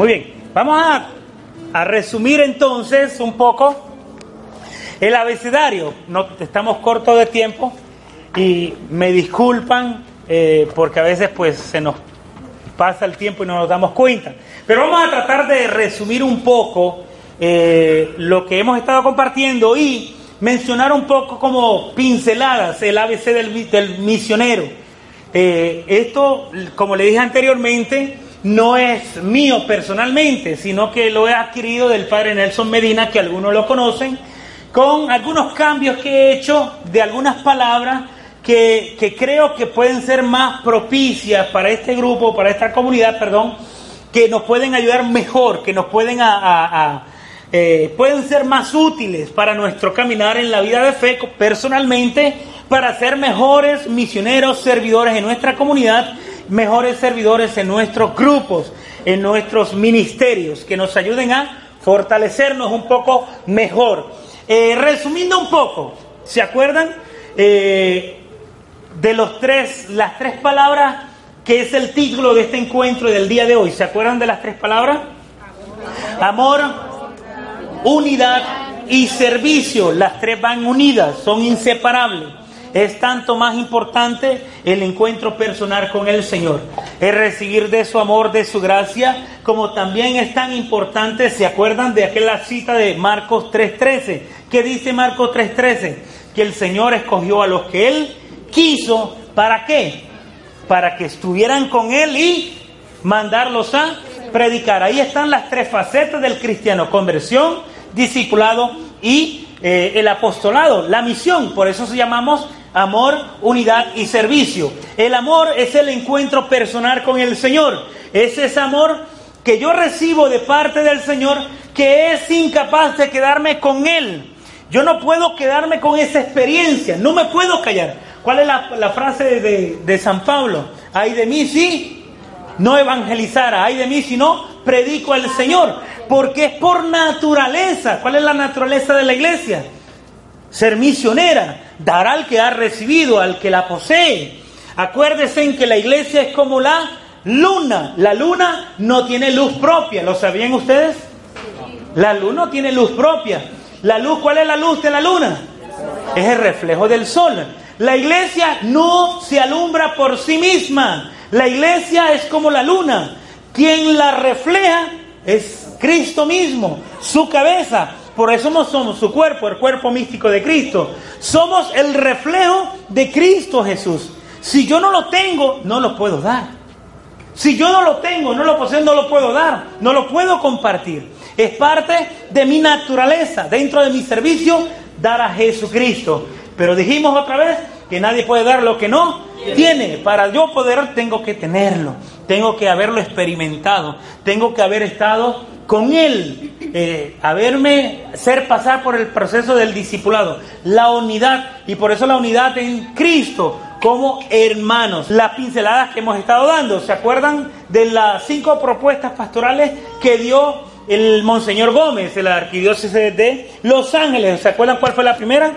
Muy bien, vamos a, a resumir entonces un poco el abecedario. No, estamos cortos de tiempo y me disculpan eh, porque a veces pues se nos pasa el tiempo y no nos damos cuenta. Pero vamos a tratar de resumir un poco eh, lo que hemos estado compartiendo y mencionar un poco como pinceladas el ABC del, del misionero. Eh, esto, como le dije anteriormente, no es mío personalmente, sino que lo he adquirido del padre Nelson Medina, que algunos lo conocen, con algunos cambios que he hecho de algunas palabras que, que creo que pueden ser más propicias para este grupo, para esta comunidad, perdón, que nos pueden ayudar mejor, que nos pueden, a, eh, pueden ser más útiles para nuestro caminar en la vida de fe personalmente, para ser mejores misioneros, servidores en nuestra comunidad mejores servidores en nuestros grupos, en nuestros ministerios, que nos ayuden a fortalecernos un poco mejor. Eh, resumiendo un poco, ¿se acuerdan eh, de los tres, las tres palabras que es el título de este encuentro del día de hoy? ¿Se acuerdan de las tres palabras? Amor, unidad y servicio. Las tres van unidas, son inseparables. Es tanto más importante el encuentro personal con el Señor. Es recibir de su amor, de su gracia, como también es tan importante, ¿se acuerdan de aquella cita de Marcos 3.13? ¿Qué dice Marcos 3.13? Que el Señor escogió a los que Él quiso, ¿para qué? Para que estuvieran con Él y mandarlos a predicar. Ahí están las tres facetas del cristiano, conversión, discipulado y eh, el apostolado, la misión. Por eso se llamamos amor, unidad y servicio. El amor es el encuentro personal con el Señor. Es ese amor que yo recibo de parte del Señor que es incapaz de quedarme con Él. Yo no puedo quedarme con esa experiencia, no me puedo callar. ¿Cuál es la, frase de, San Pablo? Ay de mí si no evangelizara, ay de mí si no predico al Señor, porque es por naturaleza. ¿Cuál es la naturaleza de la iglesia? Ser misionera, dar al que ha recibido, al que la posee. Acuérdense en que la iglesia es como la luna. La luna no tiene luz propia, ¿lo sabían ustedes? La luna no tiene luz propia. La luz, ¿cuál es la luz de la luna? Es el reflejo del sol. La iglesia no se alumbra por sí misma. La iglesia es como la luna. Quien la refleja es Cristo mismo, su cabeza. Por eso no somos su cuerpo, el cuerpo místico de Cristo. Somos el reflejo de Cristo Jesús. Si yo no lo tengo, no lo puedo dar. Si yo no lo tengo, no lo poseo, no lo puedo dar, no lo puedo compartir. Es parte de mi naturaleza, dentro de mi servicio, dar a Jesucristo. Pero dijimos otra vez que nadie puede dar lo que no tiene. Para yo poder, tengo que tenerlo, tengo que haberlo experimentado, tengo que haber estado con Él, eh, haberme, ser pasar por el proceso del discipulado, la unidad, y por eso la unidad en Cristo como hermanos. Las pinceladas que hemos estado dando, ¿se acuerdan de las cinco propuestas pastorales que dio el Monseñor Gómez, el arquidiócesis de Los Ángeles. ¿Se acuerdan cuál fue la primera?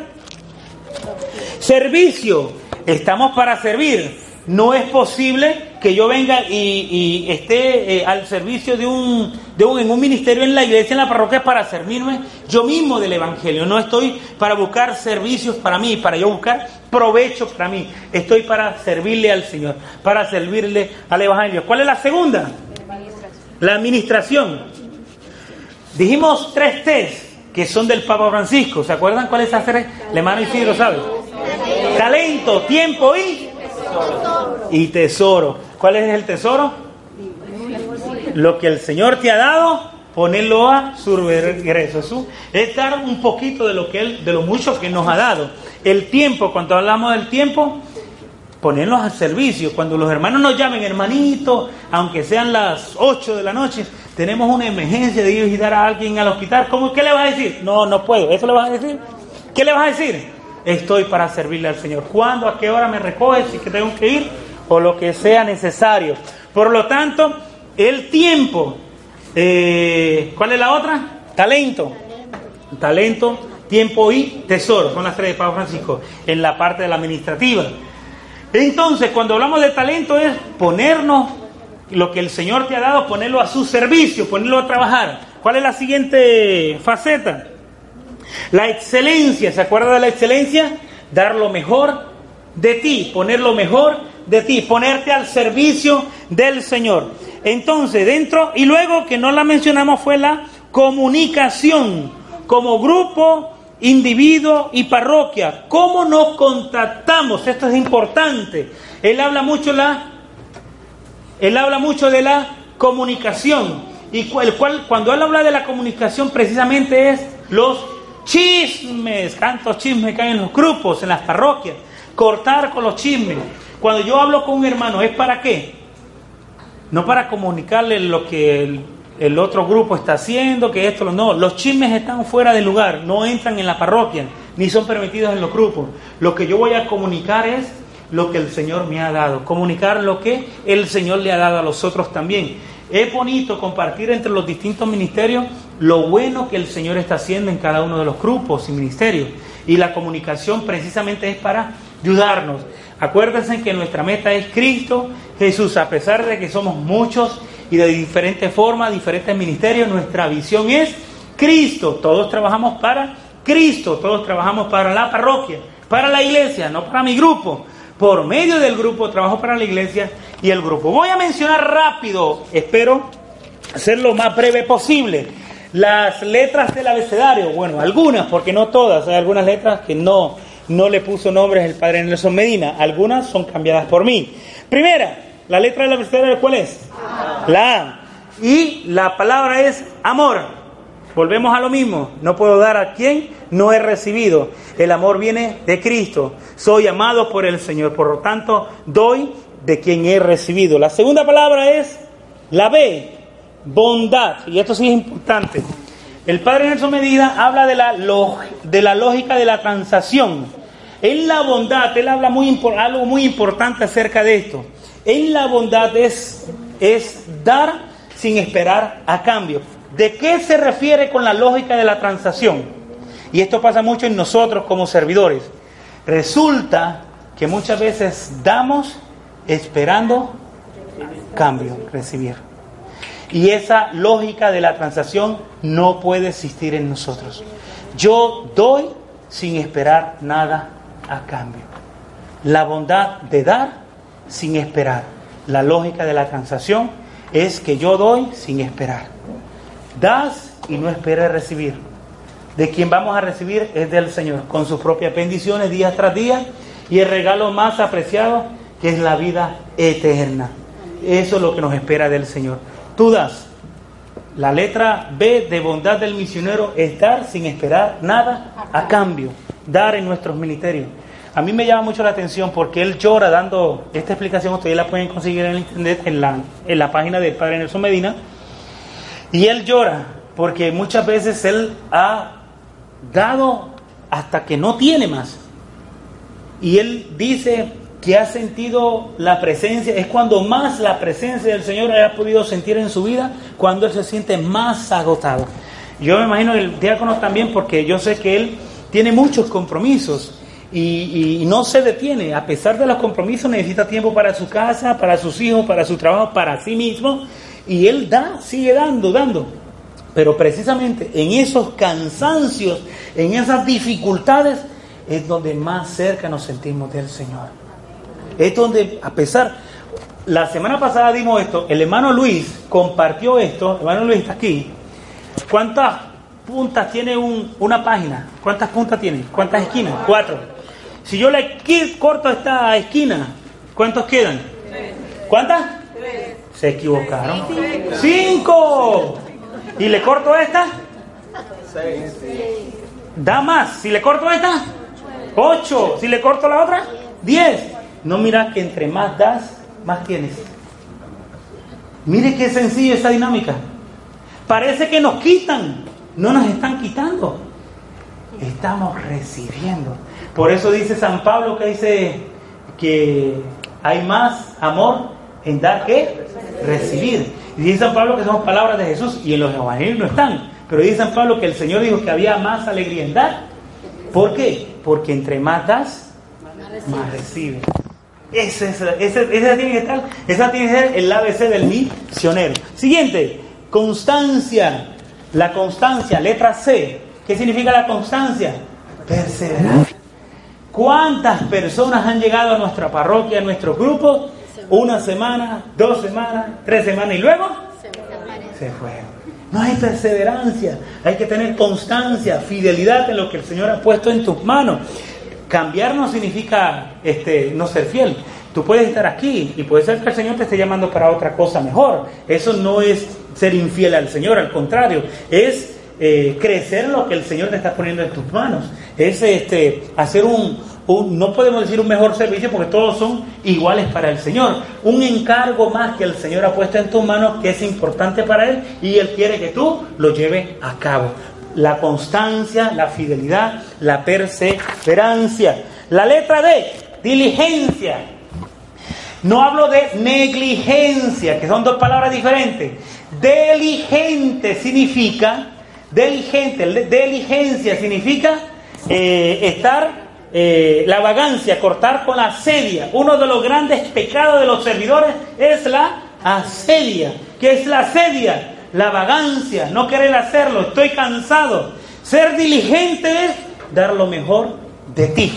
Servicio. Estamos para servir. No es posible que yo venga y, esté eh, al servicio de un, de un, en un ministerio en la iglesia, en la parroquia, para servirme yo mismo del Evangelio. No estoy para buscar servicios para mí, para yo buscar provecho para mí. Estoy para servirle al Señor, para servirle al Evangelio. ¿Cuál es la segunda? La administración. Dijimos tres T's que son del Papa Francisco. ¿Se acuerdan cuál es esa tres? Le mano Isidro, ¿sabe? Talento, tiempo y y tesoro. ¿Cuál es el tesoro? Lo que el Señor te ha dado, ponerlo a su regreso. Es dar un poquito de lo que él, de lo mucho que nos ha dado. El tiempo, cuando hablamos del tiempo, ponerlos al servicio. Cuando los hermanos nos llamen, hermanito, aunque sean las 8 de la noche, tenemos una emergencia de ir a visitar a alguien al hospital. ¿Cómo, ¿Qué le vas a decir? No, no puedo. ¿Eso le vas a decir? ¿Qué le vas a decir? estoy para servirle al Señor. ¿Cuándo, a qué hora me recoges? Si que tengo que ir lo que sea necesario. Por lo tanto, el tiempo. Eh, ¿Cuál es la otra? Talento. Talento, tiempo y tesoro. Son las tres de Pablo Francisco en la parte de la administrativa. Entonces, cuando hablamos de talento es ponernos lo que el Señor te ha dado, ponerlo a su servicio, ponerlo a trabajar. ¿Cuál es la siguiente faceta? La excelencia, ¿se acuerda de la excelencia? Dar lo mejor de ti, poner lo mejor de ti, ponerte al servicio del Señor. Entonces, dentro, y luego que no la mencionamos fue la comunicación como grupo, individuo y parroquia. ¿Cómo nos contactamos? Esto es importante. Él habla mucho la él habla mucho de la comunicación y el cual cuando él habla de la comunicación precisamente es los Chismes, tantos chismes que hay en los grupos, en las parroquias. Cortar con los chismes. Cuando yo hablo con un hermano, ¿es para qué? No para comunicarle lo que el, otro grupo está haciendo, que esto, no. Los chismes están fuera del lugar, no entran en la parroquia, ni son permitidos en los grupos. Lo que yo voy a comunicar es lo que el Señor me ha dado, comunicar lo que el Señor le ha dado a los otros también. Es bonito compartir entre los distintos ministerios lo bueno que el Señor está haciendo en cada uno de los grupos y ministerios. Y la comunicación precisamente es para ayudarnos. Acuérdense que nuestra meta es Cristo Jesús, a pesar de que somos muchos y de diferentes formas, diferentes ministerios, nuestra visión es Cristo. Todos trabajamos para Cristo, todos trabajamos para la parroquia, para la iglesia, no para mi grupo. Por medio del grupo trabajo para la iglesia y el grupo. Voy a mencionar rápido, espero ser lo más breve posible, las letras del abecedario. Bueno, algunas, porque no todas, hay algunas letras que no, no le puso nombres el padre Nelson Medina, algunas son cambiadas por mí. Primera, la letra del abecedario, ¿cuál es? La A. Y la palabra es amor. Volvemos a lo mismo, no puedo dar a quien no he recibido. El amor viene de Cristo. Soy amado por el Señor, por lo tanto doy de quien he recibido. La segunda palabra es la B, bondad. Y esto sí es importante. El padre Nelson Medina habla de la, de la lógica de la transacción. En la bondad, él habla muy, algo muy importante acerca de esto. En la bondad es dar sin esperar a cambio. ¿De qué se refiere con la lógica de la transacción? Y esto pasa mucho en nosotros como servidores. Resulta que muchas veces damos esperando cambio, recibir. Y esa lógica de la transacción no puede existir en nosotros. Yo doy sin esperar nada a cambio. La bondad de dar sin esperar. La lógica de la transacción es que yo doy sin esperar. Das y no esperes recibir. De quien vamos a recibir es del Señor, con sus propias bendiciones día tras día y el regalo más apreciado que es la vida eterna. Eso es lo que nos espera del Señor. Tú das. La letra B de bondad del misionero es dar sin esperar nada a cambio. Dar en nuestros ministerios. A mí me llama mucho la atención porque él llora dando esta explicación. Ustedes la pueden conseguir en internet, en la, en la página del Padre Nelson Medina. Y él llora porque muchas veces él ha dado hasta que no tiene más. Y él dice, que ha sentido la presencia, es cuando más la presencia del Señor haya podido sentir en su vida, cuando él se siente más agotado. Yo me imagino el diácono también porque yo sé que él tiene muchos compromisos y, no se detiene. A pesar de los compromisos necesita tiempo para su casa, para sus hijos, para su trabajo, para sí mismo. Y él da, sigue dando, dando. Pero precisamente en esos cansancios, en esas dificultades, es donde más cerca nos sentimos del Señor. Es donde, a pesar, la semana pasada dimos esto, el hermano Luis compartió esto, el hermano Luis está aquí. ¿Cuántas puntas tiene una página? ¿Cuántas puntas tiene? ¿Cuántas esquinas? Cuatro. Si yo le corto esta esquina, ¿cuántos quedan? ¿Cuántas? Se equivocaron. Cinco. ¿Y le corto esta? Da más. Si le corto esta, ocho. Si le corto la otra, diez. No mira que entre más das, más tienes. Mire qué sencillo esa dinámica. Parece que nos quitan, no nos están quitando. Estamos recibiendo. Por eso dice San Pablo que dice que hay más amor en dar que recibir. Y dice San Pablo que son palabras de Jesús y en los evangelios no están. Pero dice San Pablo que el Señor dijo que había más alegría en dar. ¿Por qué? Porque entre más das, más recibes. Ese, ese, tiene que estar, esa tiene que ser el ABC del misionero. Siguiente, constancia. La constancia, letra C. ¿Qué significa la constancia? Perseverar. ¿Cuántas personas han llegado a nuestra parroquia, a nuestro grupo? Una semana, dos semanas, tres semanas y luego se fueron. No hay perseverancia, hay que tener constancia, fidelidad en lo que el Señor ha puesto en tus manos. Cambiar no significa este, no ser fiel. Tú puedes estar aquí y puede ser que el Señor te esté llamando para otra cosa mejor. Eso no es ser infiel al Señor, al contrario, es eh, crecer lo que el Señor te está poniendo en tus manos. Es este, hacer un, no podemos decir un mejor servicio porque todos son iguales para el Señor. Un encargo más que el Señor ha puesto en tus manos que es importante para Él y Él quiere que tú lo lleves a cabo la constancia, la fidelidad, la perseverancia. La letra D, diligencia. No hablo de negligencia, que son dos palabras diferentes. Diligente significa, diligente, diligencia significa eh, estar, eh, la vagancia, cortar con la asedia. Uno de los grandes pecados de los servidores es la asedia. ¿Qué es la asedia? La vagancia, no querer hacerlo, estoy cansado. Ser diligente es dar lo mejor de ti.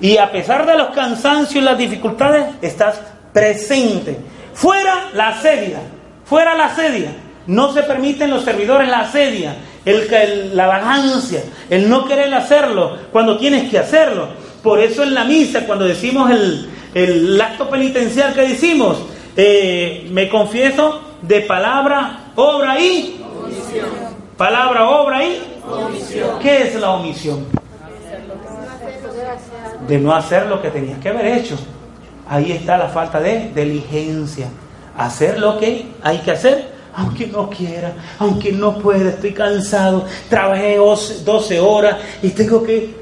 Y a pesar de los cansancios y las dificultades, estás presente. Fuera la asedia, fuera la asedia. No se permiten los servidores la asedia, el, la vagancia, el no querer hacerlo cuando tienes que hacerlo. Por eso en la misa, cuando decimos el, el acto penitencial que decimos, eh, me confieso de palabra, obra y omisión. Palabra, obra y omisión. ¿Qué es la omisión? De no hacer lo que tenías que haber hecho. Ahí está la falta de diligencia. Hacer lo que hay que hacer, aunque no quiera, aunque no pueda, estoy cansado, trabajé 12 horas y tengo que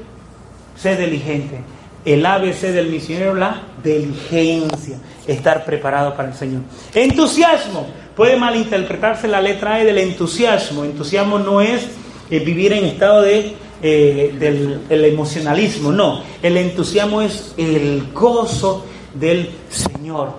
ser diligente. El ABC del misionero, la diligencia, estar preparado para el Señor. Entusiasmo, puede malinterpretarse la letra E del entusiasmo. Entusiasmo no es eh, vivir en estado de, eh, del emocionalismo, no. El entusiasmo es el gozo del Señor,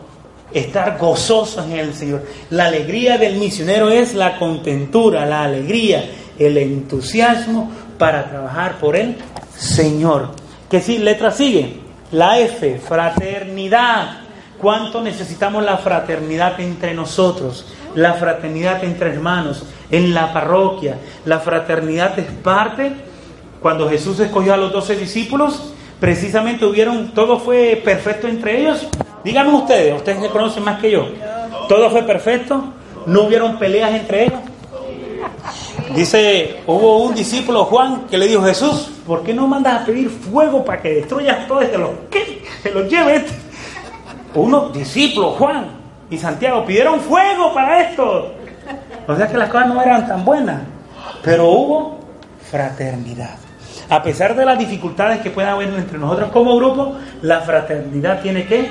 estar gozoso en el Señor. La alegría del misionero es la contentura, la alegría, el entusiasmo para trabajar por el Señor. ¿Qué sí, letra sigue? La F, fraternidad. ¿Cuánto necesitamos la fraternidad entre nosotros? La fraternidad entre hermanos, en la parroquia. La fraternidad es parte, cuando Jesús escogió a los doce discípulos, precisamente hubieron, todo fue perfecto entre ellos. Díganme ustedes, ustedes me conocen más que yo. Todo fue perfecto, no hubieron peleas entre ellos. Dice, hubo un discípulo, Juan, que le dijo, Jesús, ¿por qué no mandas a pedir fuego para que destruyas todo este? ¿Qué? Se los lleve este unos discípulos, Juan y Santiago, pidieron fuego para esto. O sea que las cosas no eran tan buenas, pero hubo fraternidad. A pesar de las dificultades que pueda haber entre nosotros como grupo, la fraternidad tiene que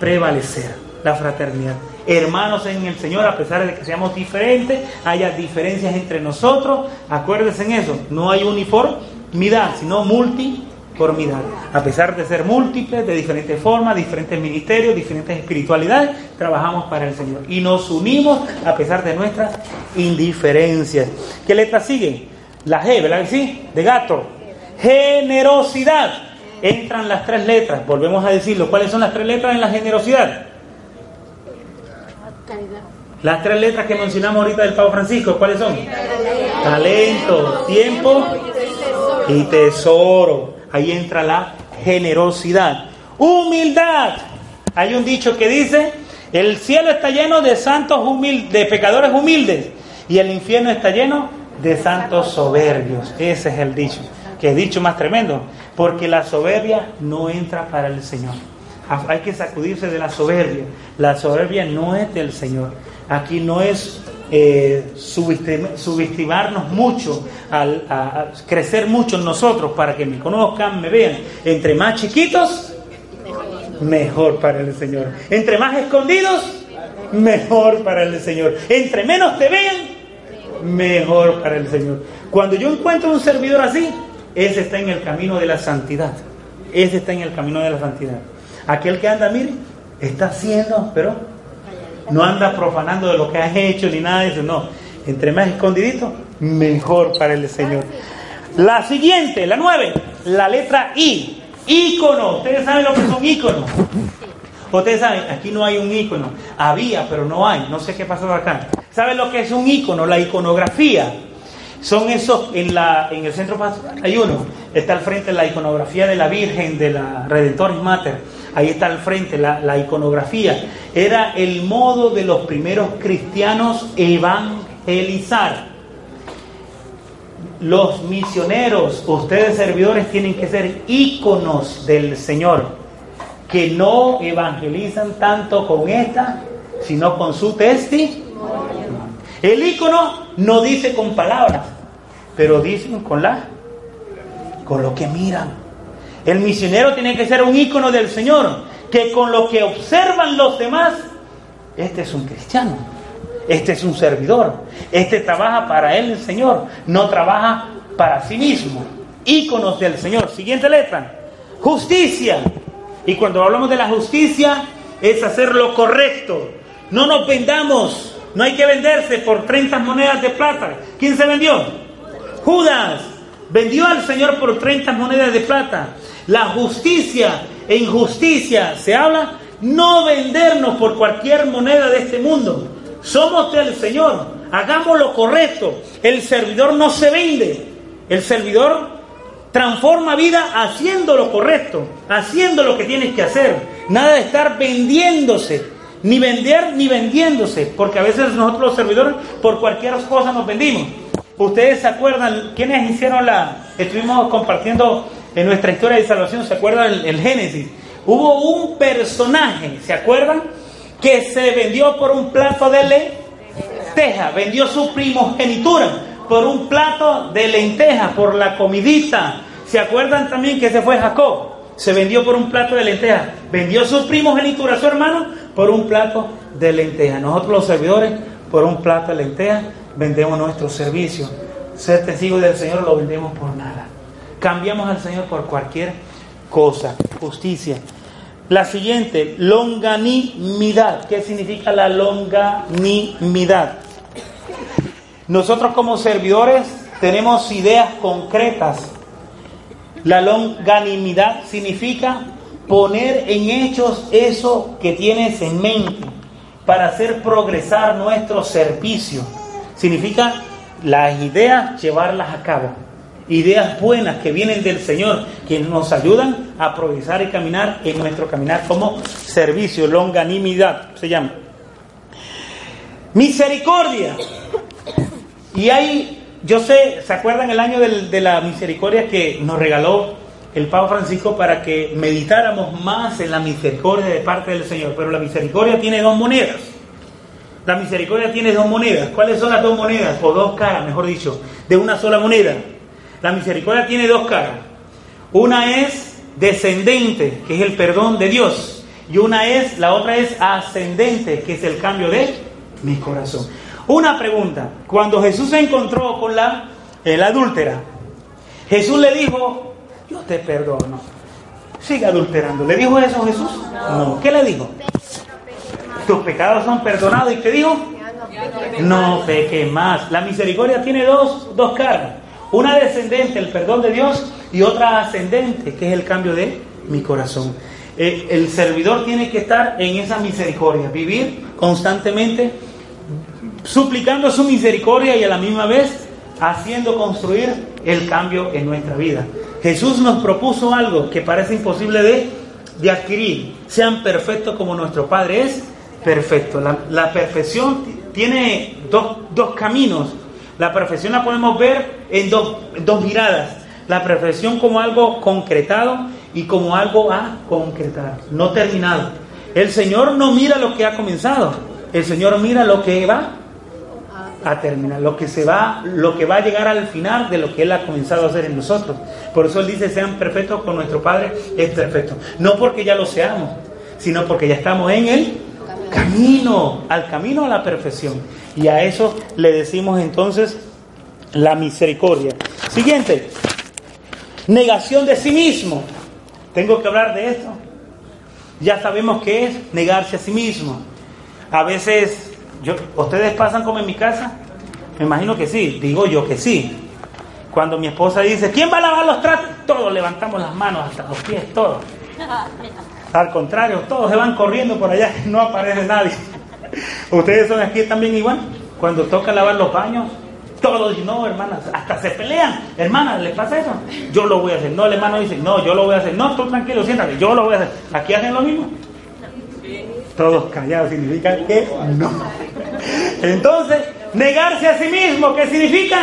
prevalecer. La fraternidad. hermanos en el Señor, a pesar de que seamos diferentes, haya diferencias entre nosotros. Acuérdense en eso, no hay uniformidad, sino multiformidad. A pesar de ser múltiples, de diferentes formas, diferentes ministerios, diferentes espiritualidades, trabajamos para el Señor. Y nos unimos a pesar de nuestras indiferencias. ¿Qué letra sigue? La G, ¿verdad que sí? De gato. Generosidad. Entran las tres letras. Volvemos a decirlo. ¿Cuáles son las tres letras en la generosidad? Las tres letras que mencionamos ahorita del Papa Francisco, ¿cuáles son? Talento, tiempo y tesoro. Ahí entra la generosidad. Humildad. Hay un dicho que dice, el cielo está lleno de santos humildes, de pecadores humildes, y el infierno está lleno de santos soberbios. Ese es el dicho, que es dicho más tremendo, porque la soberbia no entra para el Señor. Hay que sacudirse de la soberbia. La soberbia no es del Señor. Aquí no es eh, subestimarnos mucho, a, crecer mucho en nosotros para que me conozcan, me vean. Entre más chiquitos, mejor para el Señor. Entre más escondidos, mejor para el Señor. Entre menos te vean, mejor para el Señor. Cuando yo encuentro un servidor así, ese está en el camino de la santidad. Ese está en el camino de la santidad. Aquel que anda, mire, está haciendo, pero no anda profanando de lo que has hecho ni nada de eso, no. Entre más escondidito, mejor para el Señor. La siguiente, la nueve, la letra I. Ícono. Ustedes saben lo que son íconos. Ustedes saben, aquí no hay un ícono. Había, pero no hay. No sé qué pasó acá. ¿Saben lo que es un ícono? La iconografía. Son esos, en, la, en el centro hay uno. Está al frente la iconografía de la Virgen, de la Redentoris Mater ahí está al frente la, iconografía, era el modo de los primeros cristianos evangelizar. Los misioneros, ustedes servidores, tienen que ser íconos del Señor, que no evangelizan tanto con esta, sino con su testimonio. El ícono no dice con palabras, pero dicen con la, con lo que miran. El misionero tiene que ser un ícono del Señor, que con lo que observan los demás, este es un cristiano, este es un servidor, este trabaja para él el Señor, no trabaja para sí mismo. Íconos del Señor. Siguiente letra. Justicia. Y cuando hablamos de la justicia, es hacer lo correcto. No nos vendamos. No hay que venderse por 30 monedas de plata. ¿Quién se vendió? Judas. Vendió al Señor por 30 monedas de plata. La justicia e injusticia se habla, no vendernos por cualquier moneda de este mundo. Somos del Señor, hagamos lo correcto. El servidor no se vende, el servidor transforma vida haciendo lo correcto, haciendo lo que tienes que hacer. Nada de estar vendiéndose, ni vender ni vendiéndose, porque a veces nosotros los servidores por cualquier cosa nos vendimos. Ustedes se acuerdan, ¿quiénes hicieron la, estuvimos compartiendo en nuestra historia de salvación, ¿se acuerdan el, Génesis? Hubo un personaje, ¿se acuerdan? Que se vendió por un plato de lenteja, vendió su primogenitura por un plato de lenteja, por la comidita. ¿Se acuerdan también que se fue Jacob? Se vendió por un plato de lenteja. Vendió su primogenitura su hermano por un plato de lenteja. Nosotros los servidores, por un plato de lenteja, vendemos nuestro servicio. Ser testigos del Señor lo vendemos por nada. Cambiamos al Señor por cualquier cosa. Justicia. La siguiente, longanimidad. ¿Qué significa la longanimidad? Nosotros como servidores tenemos ideas concretas. La longanimidad significa poner en hechos eso que tienes en mente para hacer progresar nuestro servicio. Significa las ideas llevarlas a cabo ideas buenas que vienen del Señor, que nos ayudan a progresar y caminar en nuestro caminar como servicio, longanimidad se llama. Misericordia. Y hay, yo sé, ¿se acuerdan el año de la misericordia que nos regaló el Papa Francisco para que meditáramos más en la misericordia de parte del Señor? Pero la misericordia tiene dos monedas. La misericordia tiene dos monedas. ¿Cuáles son las dos monedas? O dos caras, mejor dicho, de una sola moneda. La misericordia tiene dos caras. Una es descendente, que es el perdón de Dios, y una es, la otra es ascendente, que es el cambio de mi corazón. Una pregunta, cuando Jesús se encontró con la, el adúltera, Jesús le dijo, yo te perdono, sigue adulterando. ¿Le dijo eso Jesús? No. ¿Qué le dijo? Tus pecados son perdonados. ¿Y qué dijo? No peque más. La misericordia tiene dos, dos caras. Una descendente, el perdón de Dios, y otra ascendente, que es el cambio de mi corazón. Eh, el servidor tiene que estar en esa misericordia, vivir constantemente suplicando su misericordia y a la misma vez haciendo construir el cambio en nuestra vida. Jesús nos propuso algo que parece imposible de, de adquirir. Sean perfectos como nuestro Padre es perfecto. La, perfección tiene dos, dos, caminos. La perfección la podemos ver en dos, dos miradas. La perfección como algo concretado y como algo a concretar, no terminado. El Señor no mira lo que ha comenzado, el Señor mira lo que va a terminar, lo que se va, lo que va a llegar al final de lo que Él ha comenzado a hacer en nosotros. Por eso Él dice, sean perfectos con nuestro Padre, es perfecto. No porque ya lo seamos, sino porque ya estamos en el camino, al camino a la perfección. Y a eso le decimos entonces la misericordia. Siguiente, negación de sí mismo. Tengo que hablar de esto. Ya sabemos qué es negarse a sí mismo. A veces, yo, ¿ustedes pasan como en mi casa? Me imagino que sí, digo yo que sí. Cuando mi esposa dice, ¿quién va a lavar los tratos? Todos levantamos las manos hasta los pies, todos. Al contrario, todos se van corriendo por allá, no aparece nadie. ¿Ustedes son aquí también igual? Cuando toca lavar los baños, todos, no, hermanas, hasta se pelean. Hermanas, ¿le pasa eso? Yo lo voy a hacer. No, el hermano dice, no, yo lo voy a hacer. No, tú tranquilo, siéntate, yo lo voy a hacer. ¿Aquí hacen lo mismo? Todos callados significa que no. Entonces, negarse a sí mismo, ¿qué significa?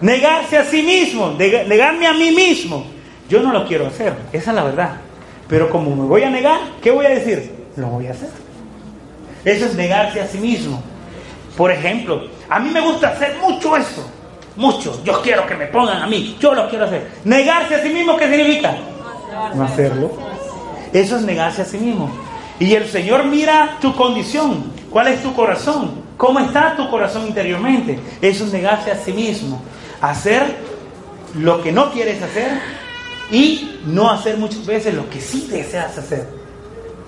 Negarse a sí mismo, negarme a mí mismo. Yo no lo quiero hacer, esa es la verdad. Pero como me voy a negar, ¿qué voy a decir? Lo voy a hacer. Eso es negarse a sí mismo. Por ejemplo, a mí me gusta hacer mucho eso. Mucho. Yo quiero que me pongan a mí. Yo lo quiero hacer. Negarse a sí mismo, ¿qué significa? No hacerlo. Eso es negarse a sí mismo. Y el Señor mira tu condición. ¿Cuál es tu corazón? ¿Cómo está tu corazón interiormente? Eso es negarse a sí mismo. Hacer lo que no quieres hacer y no hacer muchas veces lo que sí deseas hacer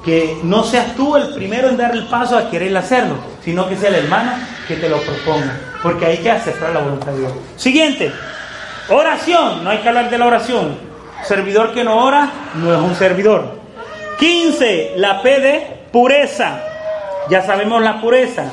que no seas tú el primero en dar el paso a querer hacerlo, sino que sea el hermano que te lo proponga, porque hay que aceptar la voluntad de Dios. Siguiente, oración, no hay que hablar de la oración. Servidor que no ora no es un servidor. 15, la P de pureza. Ya sabemos la pureza.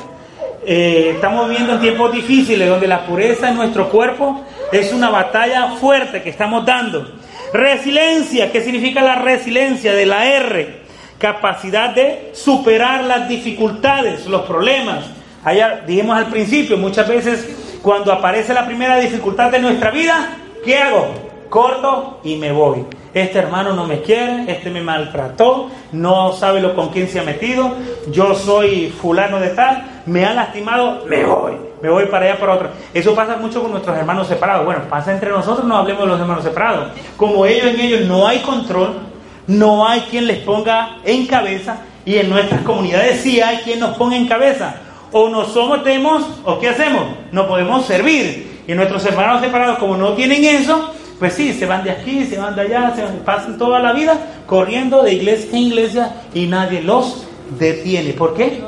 Eh, estamos viviendo en tiempos difíciles donde la pureza en nuestro cuerpo es una batalla fuerte que estamos dando. Resiliencia, ¿qué significa la resiliencia de la R? Capacidad de superar las dificultades, los problemas. Allá dijimos al principio, muchas veces cuando aparece la primera dificultad de nuestra vida, ¿qué hago? Corto y me voy. Este hermano no me quiere, este me maltrató, no sabe lo con quién se ha metido, yo soy fulano de tal, me ha lastimado, me voy, me voy para allá para otro. Eso pasa mucho con nuestros hermanos separados. Bueno, pasa entre nosotros, no hablemos de los hermanos separados. Como ellos en ellos no hay control, no hay quien les ponga en cabeza y en nuestras comunidades sí hay quien nos ponga en cabeza. O nos sometemos o ¿qué hacemos? No podemos servir. Y nuestros hermanos separados, como no tienen eso, pues sí, se van de aquí, se van de allá, se pasan toda la vida corriendo de iglesia en iglesia y nadie los detiene. ¿Por qué?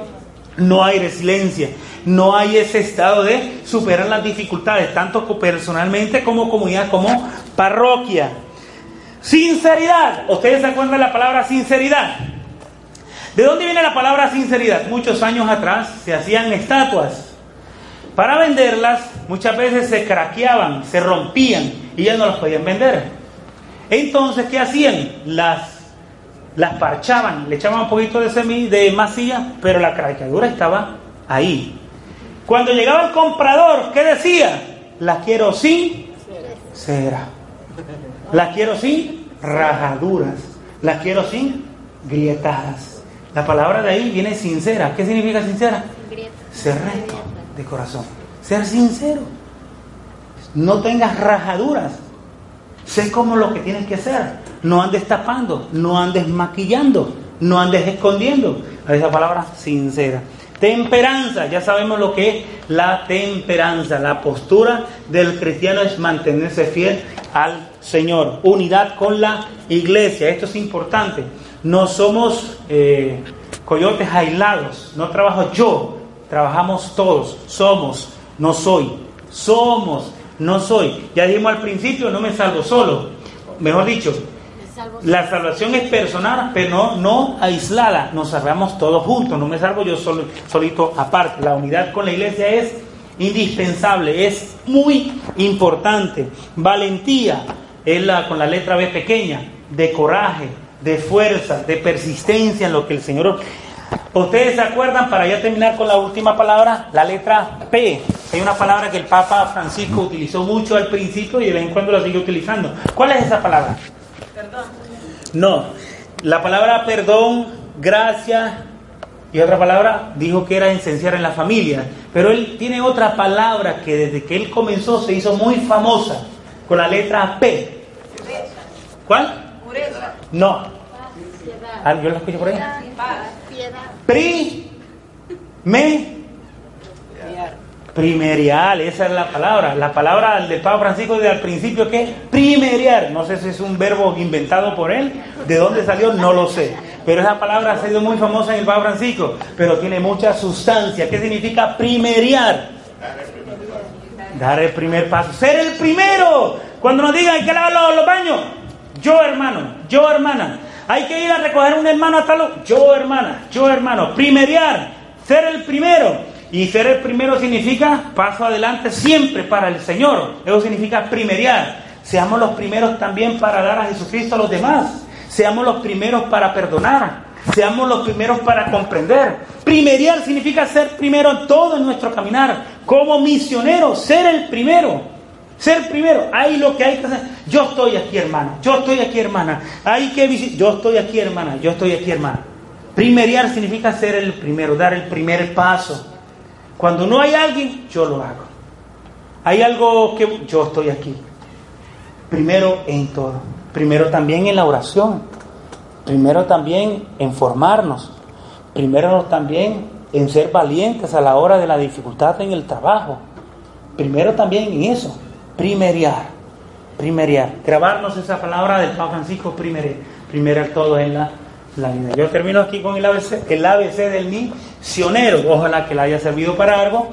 No hay resiliencia, no hay ese estado de superar las dificultades, tanto personalmente como comunidad, como parroquia. Sinceridad. ¿Ustedes se acuerdan de la palabra sinceridad? ¿De dónde viene la palabra sinceridad? Muchos años atrás se hacían estatuas. Para venderlas, muchas veces se craqueaban, se rompían y ya no las podían vender. Entonces, ¿qué hacían? Las, las parchaban, le echaban un poquito de semilla, de masilla, pero la craqueadura estaba ahí. Cuando llegaba el comprador, ¿qué decía? La quiero sin cera. Las quiero sin rajaduras. Las quiero sin grietadas. La palabra de ahí viene sincera. ¿Qué significa sincera? Ser recto de corazón. Ser sincero. No tengas rajaduras. Sé como lo que tienes que ser. No andes tapando, no andes maquillando. No andes escondiendo. Esa palabra sincera. Temperanza, ya sabemos lo que es la temperanza. La postura del cristiano es mantenerse fiel al Señor. Unidad con la iglesia. Esto es importante. No somos eh, coyotes aislados. No trabajo yo. Trabajamos todos. Somos. No soy. Somos. No soy. Ya dijimos al principio, no me salvo solo. Mejor dicho, la salvación es personal, pero no, no aislada. Nos salvamos todos juntos. No me salvo yo solo, solito aparte. La unidad con la iglesia es indispensable, es muy importante. Valentía es la, con la letra B pequeña, de coraje, de fuerza, de persistencia en lo que el Señor... Ustedes se acuerdan, para ya terminar con la última palabra, la letra P. Hay una palabra que el Papa Francisco utilizó mucho al principio y de vez en cuando la sigue utilizando. ¿Cuál es esa palabra? Perdón. No, la palabra perdón, gracia y otra palabra dijo que era esencial en la familia. Pero él tiene otra palabra que desde que él comenzó se hizo muy famosa con la letra P. ¿Cuál? Pureza. No. Ah, ¿Yo la escucho por ahí? Pri. Me. Primerial, esa es la palabra. La palabra del Papa Francisco desde al principio que es primerial. No sé si es un verbo inventado por él, de dónde salió, no lo sé. Pero esa palabra ha sido muy famosa en el Papa Francisco, pero tiene mucha sustancia. ¿Qué significa primeriar? Dar el primer paso. Ser el primero. Cuando nos digan que lavar los baños, yo hermano, yo hermana. Hay que ir a recoger un hermano hasta los... Yo hermana, yo hermano. Primeriar, ser el primero. Y ser el primero significa paso adelante siempre para el Señor. Eso significa primeriar. Seamos los primeros también para dar a Jesucristo a los demás. Seamos los primeros para perdonar. Seamos los primeros para comprender. Primeriar significa ser primero en todo en nuestro caminar. Como misionero, ser el primero. Ser primero. Ahí lo que hay que hacer. Yo estoy aquí, hermano. Yo estoy aquí, hermana. Hay que visitar. Yo estoy aquí, hermana. Yo estoy aquí, hermana. Primeriar significa ser el primero, dar el primer paso. Cuando no hay alguien, yo lo hago. Hay algo que yo estoy aquí. Primero en todo. Primero también en la oración. Primero también en formarnos. Primero también en ser valientes a la hora de la dificultad en el trabajo. Primero también en eso. Primeriar. Primeriar. Grabarnos esa palabra del Papa Francisco, primero, primero todo en la la vida. Yo termino aquí con el ABC, el ABC del misionero. Ojalá que le haya servido para algo.